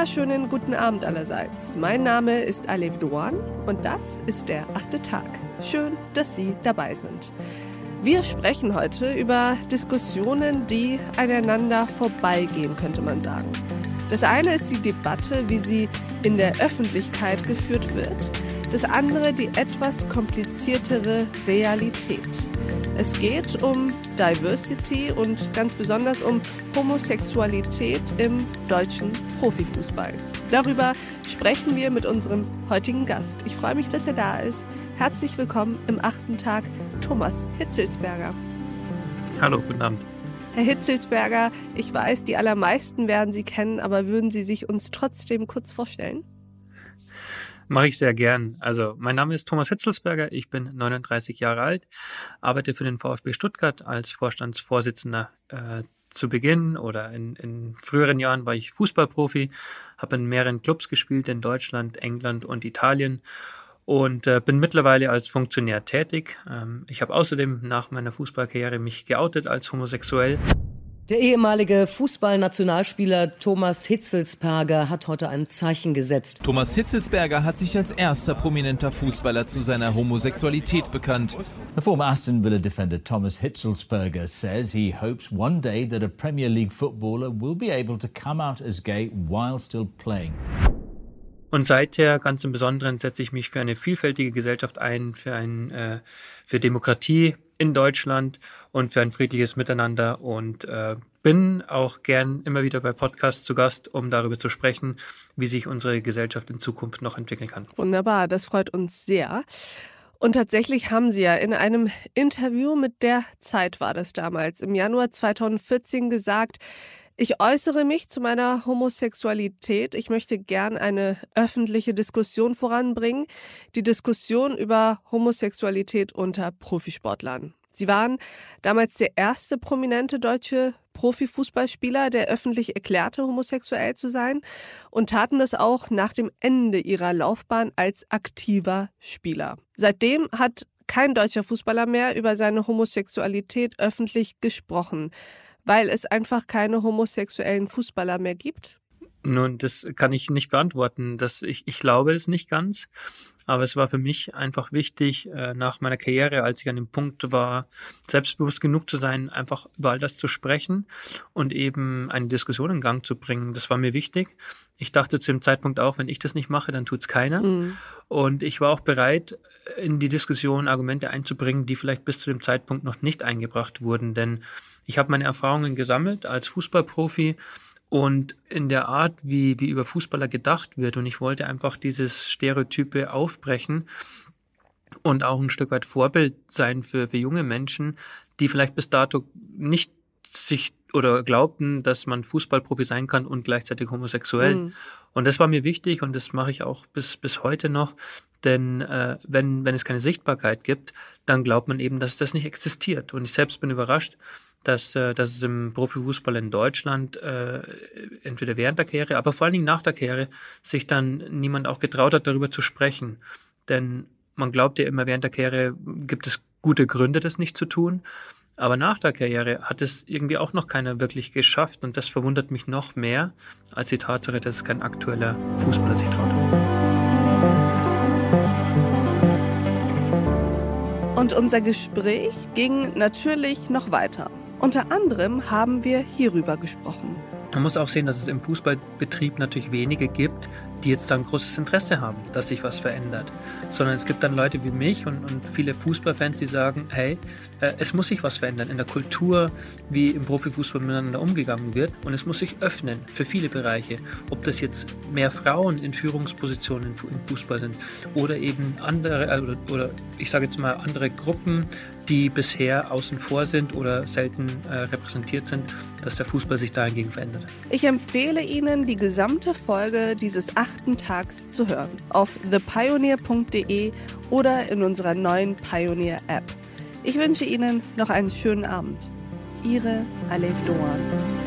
wunderschönen guten Abend allerseits. Mein Name ist Alev Doan und das ist der achte Tag. Schön, dass Sie dabei sind. Wir sprechen heute über Diskussionen, die aneinander vorbeigehen, könnte man sagen. Das eine ist die Debatte, wie sie in der Öffentlichkeit geführt wird. Das andere die etwas kompliziertere Realität. Es geht um Diversity und ganz besonders um Homosexualität im deutschen Profifußball. Darüber sprechen wir mit unserem heutigen Gast. Ich freue mich, dass er da ist. Herzlich willkommen im achten Tag, Thomas Hitzelsberger. Hallo, guten Abend. Herr Hitzelsberger, ich weiß, die allermeisten werden Sie kennen, aber würden Sie sich uns trotzdem kurz vorstellen? Mache ich sehr gern. Also, mein Name ist Thomas Hitzelsberger, ich bin 39 Jahre alt, arbeite für den VfB Stuttgart als Vorstandsvorsitzender äh, zu Beginn oder in, in früheren Jahren war ich Fußballprofi, habe in mehreren Clubs gespielt in Deutschland, England und Italien und äh, bin mittlerweile als Funktionär tätig. Ähm, ich habe außerdem nach meiner Fußballkarriere mich geoutet als homosexuell. Der ehemalige Fußballnationalspieler Thomas Hitzelsberger hat heute ein Zeichen gesetzt. Thomas Hitzelsberger hat sich als erster prominenter Fußballer zu seiner Homosexualität bekannt. The former Aston Villa defender Thomas Hitzelsberger says he hopes one day that a Premier League footballer will be able to come out as gay while still playing. Und seither ganz im Besonderen setze ich mich für eine vielfältige Gesellschaft ein, für, ein, äh, für Demokratie in Deutschland und für ein friedliches Miteinander und äh, bin auch gern immer wieder bei Podcasts zu Gast, um darüber zu sprechen, wie sich unsere Gesellschaft in Zukunft noch entwickeln kann. Wunderbar, das freut uns sehr. Und tatsächlich haben Sie ja in einem Interview mit der Zeit war das damals im Januar 2014 gesagt, ich äußere mich zu meiner Homosexualität. Ich möchte gern eine öffentliche Diskussion voranbringen. Die Diskussion über Homosexualität unter Profisportlern. Sie waren damals der erste prominente deutsche Profifußballspieler, der öffentlich erklärte, homosexuell zu sein und taten das auch nach dem Ende ihrer Laufbahn als aktiver Spieler. Seitdem hat kein deutscher Fußballer mehr über seine Homosexualität öffentlich gesprochen weil es einfach keine homosexuellen Fußballer mehr gibt? Nun, das kann ich nicht beantworten. Das, ich, ich glaube es nicht ganz. Aber es war für mich einfach wichtig, äh, nach meiner Karriere, als ich an dem Punkt war, selbstbewusst genug zu sein, einfach über all das zu sprechen und eben eine Diskussion in Gang zu bringen. Das war mir wichtig. Ich dachte zu dem Zeitpunkt auch, wenn ich das nicht mache, dann tut es keiner. Mhm. Und ich war auch bereit, in die Diskussion Argumente einzubringen, die vielleicht bis zu dem Zeitpunkt noch nicht eingebracht wurden. Denn ich habe meine Erfahrungen gesammelt als Fußballprofi und in der Art, wie, wie über Fußballer gedacht wird. Und ich wollte einfach dieses Stereotype aufbrechen und auch ein Stück weit Vorbild sein für, für junge Menschen, die vielleicht bis dato nicht sich oder glaubten, dass man Fußballprofi sein kann und gleichzeitig homosexuell. Mhm. Und das war mir wichtig und das mache ich auch bis, bis heute noch. Denn äh, wenn, wenn es keine Sichtbarkeit gibt, dann glaubt man eben, dass das nicht existiert. Und ich selbst bin überrascht, dass, äh, dass es im Profifußball in Deutschland äh, entweder während der Karriere, aber vor allen Dingen nach der Karriere sich dann niemand auch getraut hat, darüber zu sprechen. Denn man glaubt ja immer, während der Karriere gibt es gute Gründe, das nicht zu tun. Aber nach der Karriere hat es irgendwie auch noch keiner wirklich geschafft. Und das verwundert mich noch mehr als die Tatsache, dass es kein aktueller Fußballer sich traut. Und unser Gespräch ging natürlich noch weiter. Unter anderem haben wir hierüber gesprochen. Man muss auch sehen, dass es im Fußballbetrieb natürlich wenige gibt, die jetzt dann großes Interesse haben, dass sich was verändert. Sondern es gibt dann Leute wie mich und, und viele Fußballfans, die sagen, hey, äh, es muss sich was verändern in der Kultur, wie im Profifußball miteinander umgegangen wird. Und es muss sich öffnen für viele Bereiche. Ob das jetzt mehr Frauen in Führungspositionen im Fußball sind oder eben andere, äh, oder, oder ich sage jetzt mal andere Gruppen, die bisher außen vor sind oder selten äh, repräsentiert sind, dass der Fußball sich dahingegen verändert. Ich empfehle Ihnen, die gesamte Folge dieses achten Tags zu hören auf thepioneer.de oder in unserer neuen Pioneer App. Ich wünsche Ihnen noch einen schönen Abend. Ihre Alef Doan.